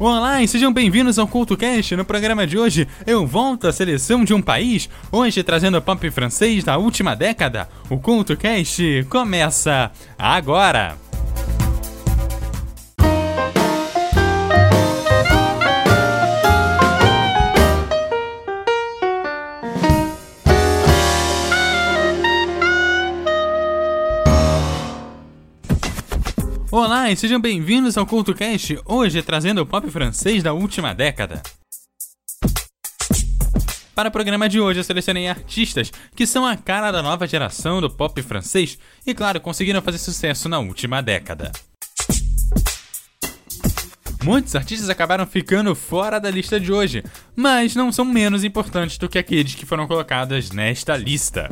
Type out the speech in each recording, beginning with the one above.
Olá e sejam bem-vindos ao CultoCast. No programa de hoje, eu volto à seleção de um país, hoje trazendo o pop francês da última década. O CultoCast começa agora! E sejam bem-vindos ao CultoCast, hoje trazendo o pop francês da última década. Para o programa de hoje, eu selecionei artistas que são a cara da nova geração do pop francês e, claro, conseguiram fazer sucesso na última década. Muitos artistas acabaram ficando fora da lista de hoje, mas não são menos importantes do que aqueles que foram colocados nesta lista.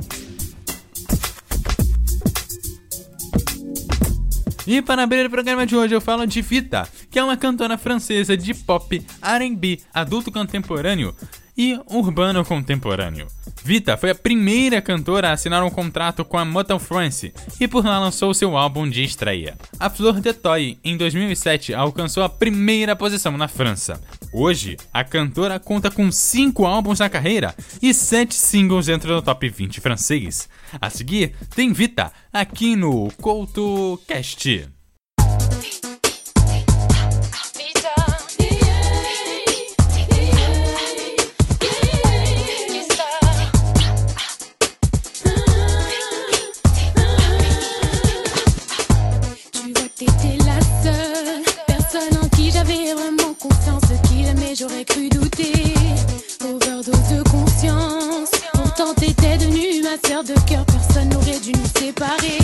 E para abrir o programa de hoje eu falo de Vita, que é uma cantora francesa de pop, R&B, adulto contemporâneo e urbano contemporâneo. Vita foi a primeira cantora a assinar um contrato com a Motown France e por lá lançou seu álbum de estreia. A Fleur de Toy, em 2007, alcançou a primeira posição na França. Hoje, a cantora conta com 5 álbuns na carreira e 7 singles dentro do top 20 francês. A seguir, tem Vita, aqui no CoutoCast. Devenue ma sœur de cœur, personne n'aurait dû nous séparer.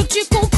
eu te confio.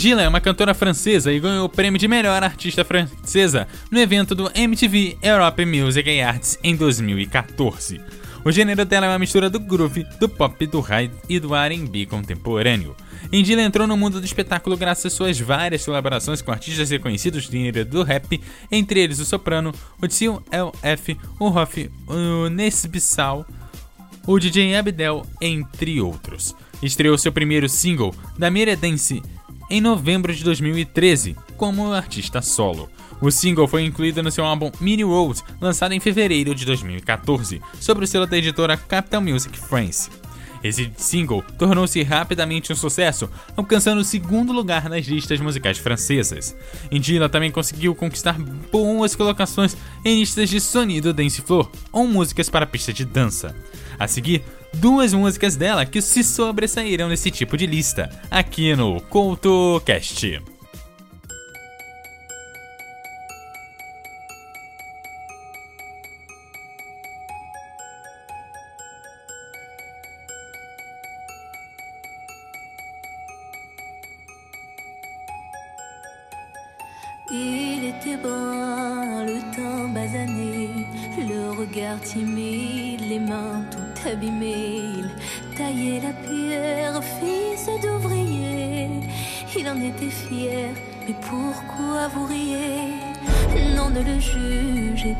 Indila é uma cantora francesa e ganhou o prêmio de melhor artista francesa no evento do MTV Europe Music Arts em 2014. O gênero dela é uma mistura do groove, do pop, do rap e do R&B contemporâneo. Indila entrou no mundo do espetáculo graças às suas várias colaborações com artistas reconhecidos do gênero do rap, entre eles o soprano, o Tio LF, o Hoff, o Nesbissal, o DJ Abdel, entre outros. Estreou seu primeiro single, da Dance, em novembro de 2013, como artista solo. O single foi incluído no seu álbum Mini World, lançado em fevereiro de 2014, sobre o selo da editora Capital Music France. Esse single tornou-se rapidamente um sucesso, alcançando o segundo lugar nas listas musicais francesas. Indila também conseguiu conquistar boas colocações em listas de sonido dance floor ou músicas para pista de dança. A seguir, duas músicas dela que se sobressaíram nesse tipo de lista, aqui no CoutoCast.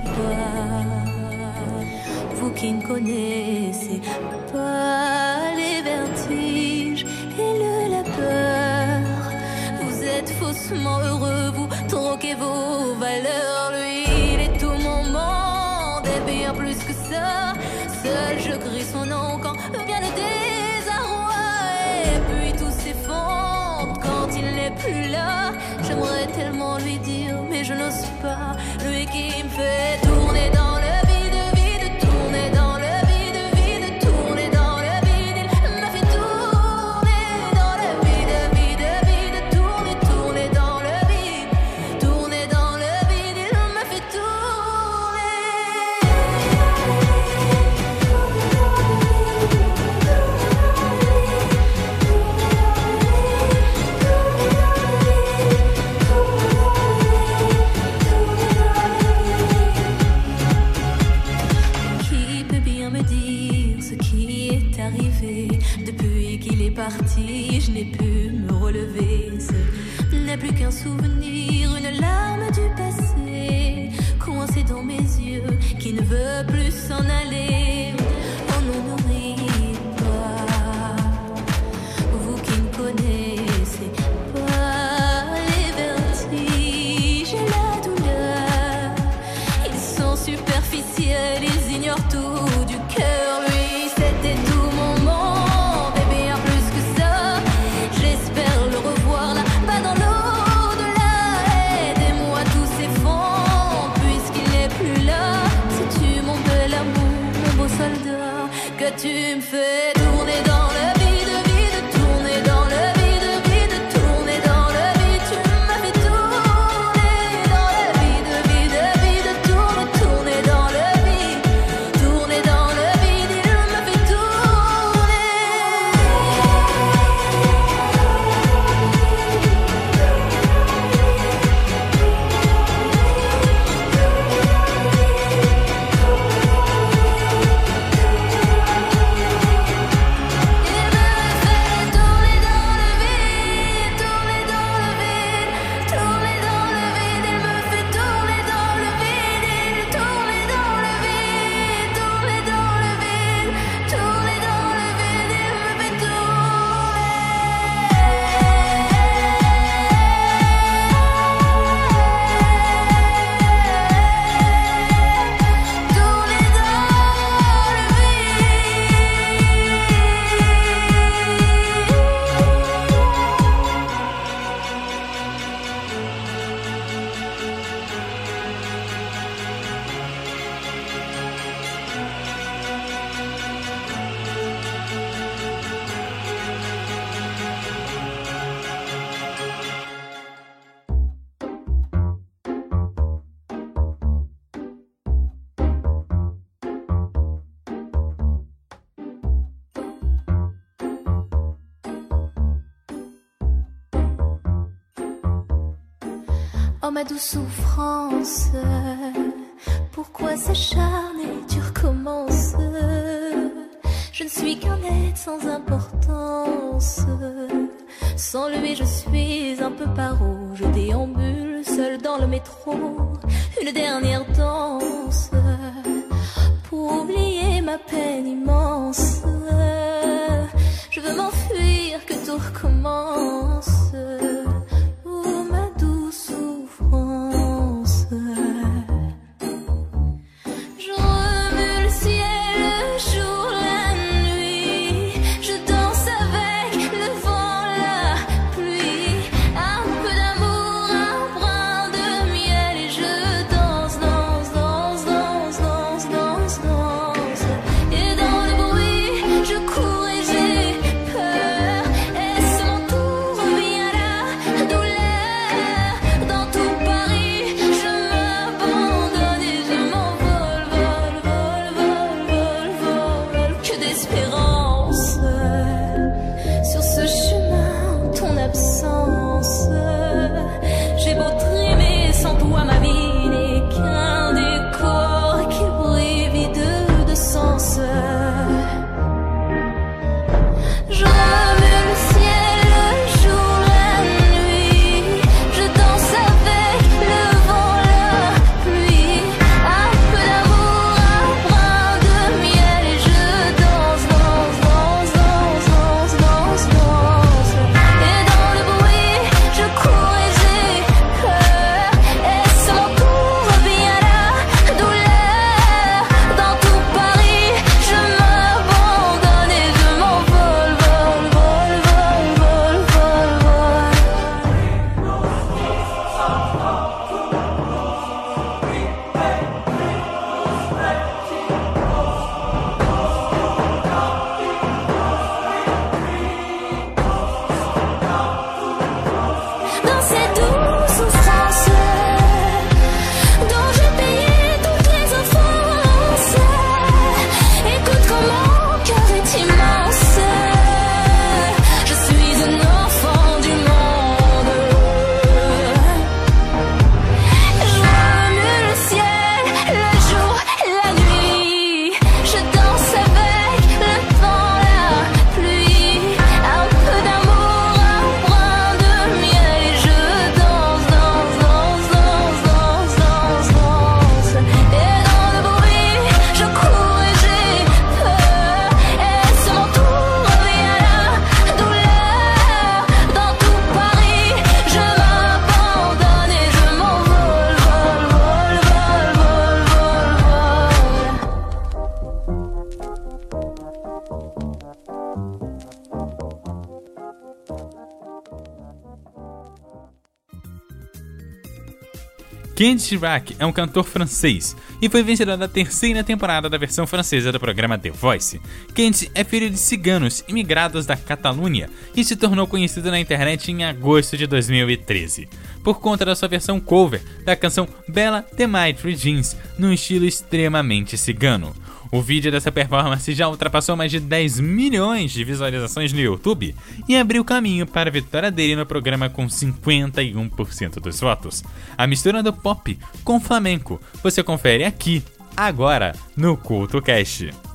Pas. Vous qui ne connaissez pas les vertiges et le labeur, vous êtes faussement heureux, vous troquez vos fait je n'ai pu me relever. Ce n'est plus qu'un souvenir, une larme du passé Coincée dans mes yeux, qui ne veut plus s'en aller Oh ma douce souffrance, pourquoi s'acharner, tu recommences Je ne suis qu'un être sans importance. Sans lui, je suis un peu paro. Je déambule seul dans le métro. Une dernière danse pour oublier ma peine immense. Je veux m'enfuir, que tout recommence. Ken Chirac é um cantor francês e foi vencedor da terceira temporada da versão francesa do programa The Voice. Kent é filho de ciganos imigrados da Catalunha e se tornou conhecido na internet em agosto de 2013, por conta da sua versão cover da canção Bella de Maitre Jeans, num estilo extremamente cigano. O vídeo dessa performance já ultrapassou mais de 10 milhões de visualizações no YouTube e abriu caminho para a vitória dele no programa com 51% dos votos. A mistura do pop com flamenco você confere aqui, agora, no Culto Cast.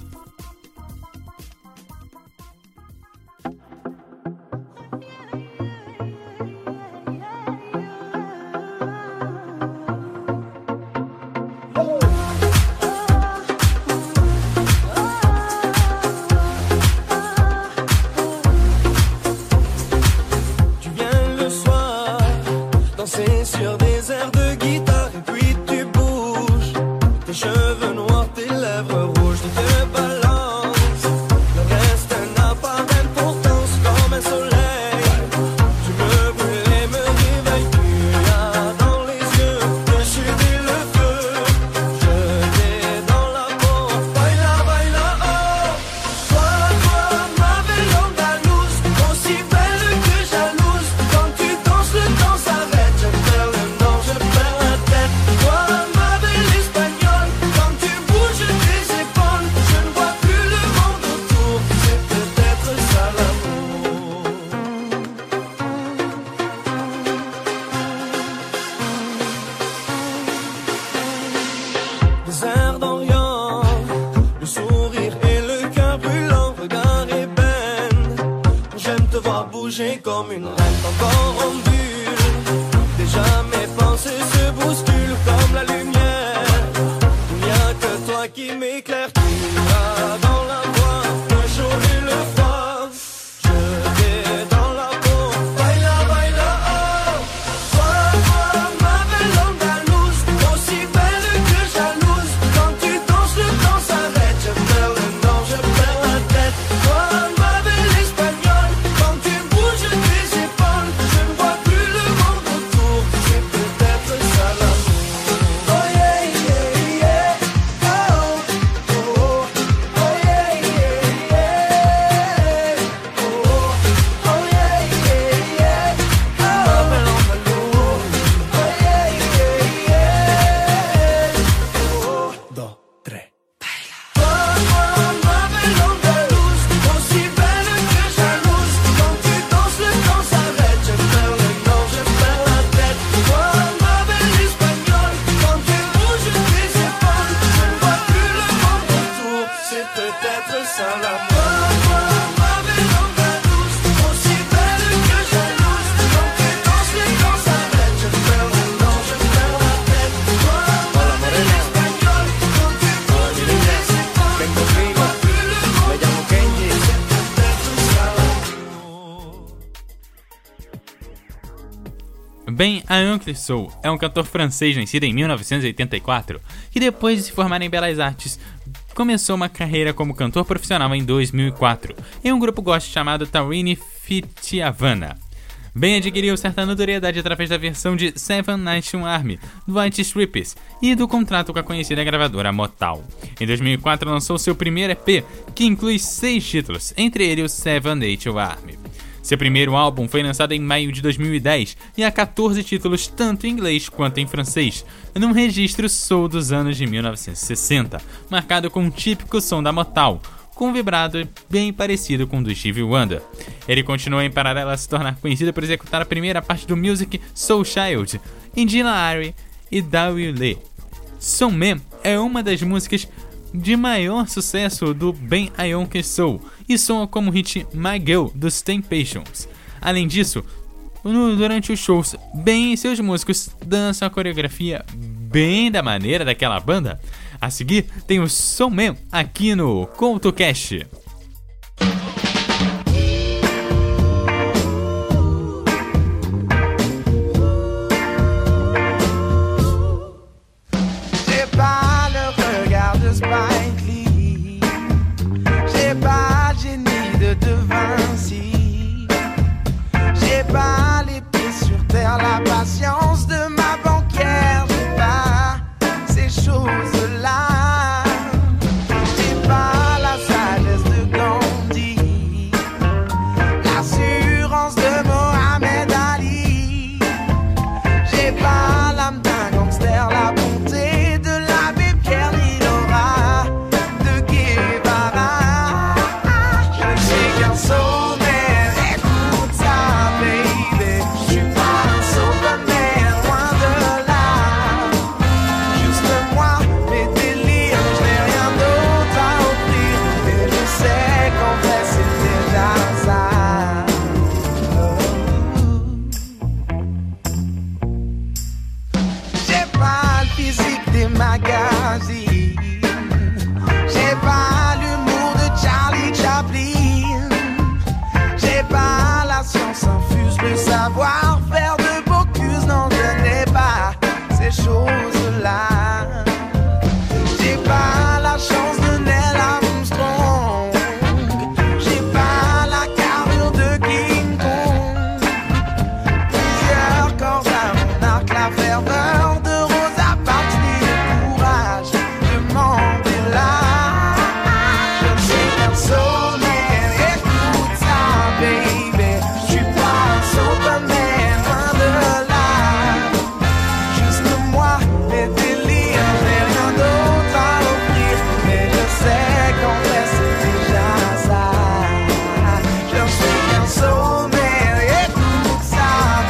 Ben Ayon Clissow é um cantor francês nascido em 1984 que depois de se formar em Belas Artes começou uma carreira como cantor profissional em 2004 em um grupo gospel chamado Taurini Fitiavana. Ben adquiriu certa notoriedade através da versão de Seven Nation Army do White Stripes e do contrato com a conhecida gravadora Motown. Em 2004 lançou seu primeiro EP, que inclui seis títulos, entre eles o Seven Nation Army. Seu primeiro álbum foi lançado em maio de 2010 e há 14 títulos tanto em inglês quanto em francês, num registro soul dos anos de 1960, marcado com um típico som da Motown, com um vibrado bem parecido com o do Stevie Wonder. Ele continuou em paralelo a se tornar conhecido por executar a primeira parte do music Soul Child, Indina Ari e Dawi Lee. Soul Man é uma das músicas de maior sucesso do Ben Ionke Soul e soa como hit My Girl dos Temptations. Além disso, durante os shows, Ben e seus músicos dançam a coreografia bem da maneira daquela banda. A seguir, tem o Soul Man aqui no CoutoCast.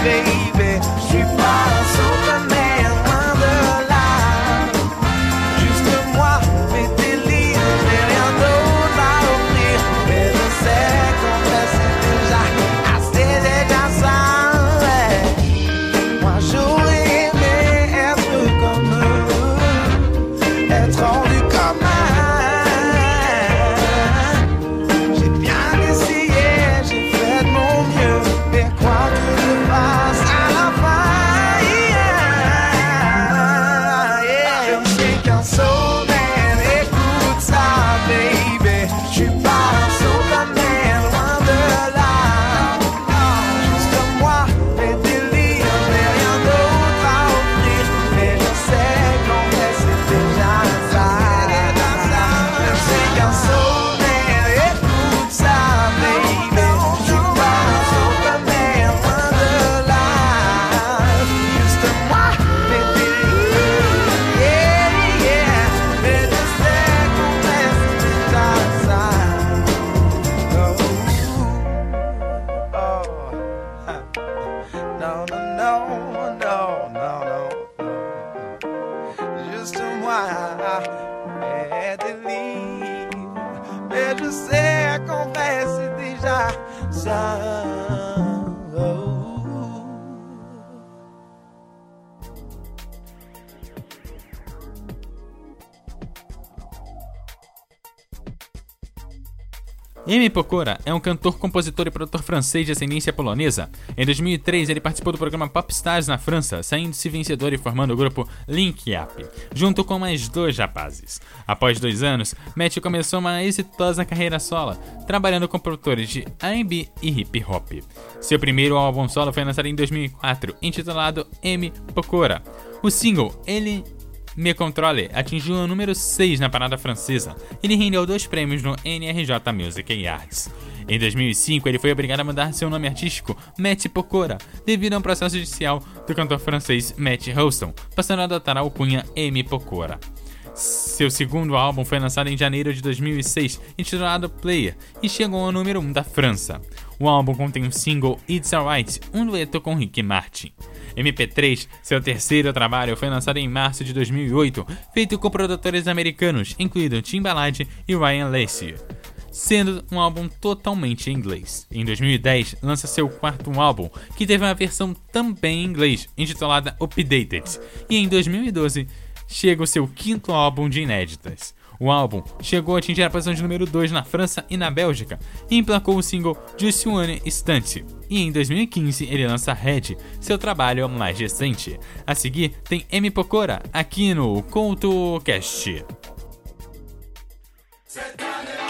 face Emi Pokora é um cantor, compositor e produtor francês de ascendência polonesa. Em 2003, ele participou do programa Popstars na França, saindo-se vencedor e formando o grupo Link Up, junto com mais dois rapazes. Após dois anos, Matt começou uma exitosa carreira solo, trabalhando com produtores de R&B e hip hop. Seu primeiro álbum solo foi lançado em 2004, intitulado Emi Pokora. O single Ele me Controle atingiu o número 6 na parada francesa. Ele rendeu dois prêmios no NRJ Music Arts. Em 2005, ele foi obrigado a mudar seu nome artístico, Matt Pokora, devido a um processo judicial do cantor francês Matt Houston, passando a adotar a alcunha M. Pokora. Seu segundo álbum foi lançado em janeiro de 2006, intitulado Player, e chegou ao número 1 da França. O álbum contém o single It's Alright, um dueto com Ricky Martin. MP3, seu terceiro trabalho, foi lançado em março de 2008, feito com produtores americanos, incluindo Timbaland e Ryan Lacey sendo um álbum totalmente em inglês. Em 2010, lança seu quarto álbum, que teve uma versão também em inglês, intitulada Updated, e em 2012 chega o seu quinto álbum de inéditas. O álbum chegou a atingir a posição de número 2 na França e na Bélgica e emplacou o single Just One Instant. E em 2015 ele lança Red, seu trabalho mais recente. A seguir tem M Pokora aqui no CoutoCast. battait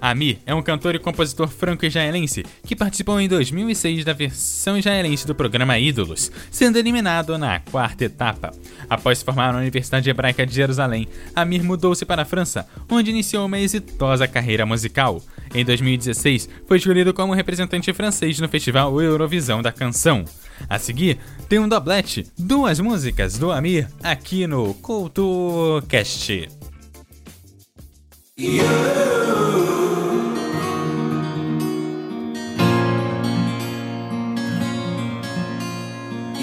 Amir é um cantor e compositor franco-israelense que participou em 2006 da versão israelense do programa Ídolos, sendo eliminado na quarta etapa. Após se formar na Universidade Hebraica de Jerusalém, Amir mudou-se para a França, onde iniciou uma exitosa carreira musical. Em 2016, foi escolhido como representante francês no Festival Eurovisão da Canção. A seguir, tem um doblete, duas músicas do Amir aqui no CultoCast.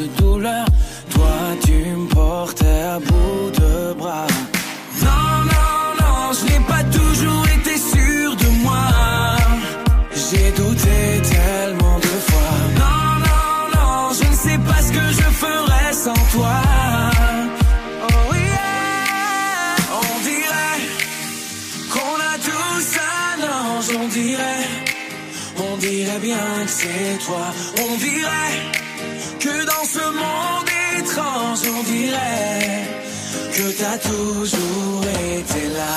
De douleurs. Toi, tu me portais à bout de bras. Non, non, non, je n'ai pas toujours été sûr de moi. J'ai douté tellement de fois. Non, non, non, je ne sais pas ce que je ferais sans toi. Oh yeah, on dirait qu'on a tous un ange, on dirait, on dirait bien que c'est toi, on dirait, Tu t'as toujours été là.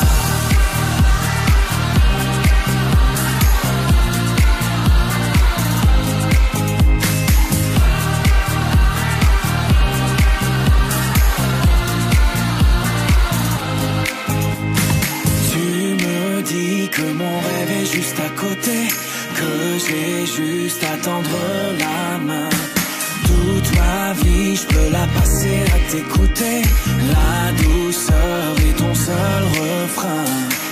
Tu me dis que mon rêve est juste à côté, que j'ai juste à tendre la main toute ma vie, je peux la passer à t'écouter. La douceur est ton seul refrain.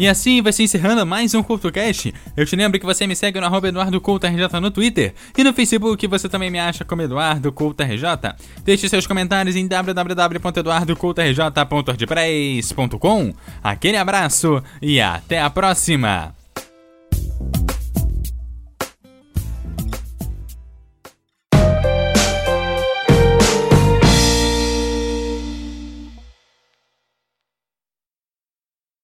E assim vai se encerrando mais um CultoCast. Eu te lembro que você me segue no arroba EduardoCultoRJ no Twitter e no Facebook você também me acha como Eduardo Deixe seus comentários em www.eduardocultorj.wordpress.com. Aquele abraço e até a próxima!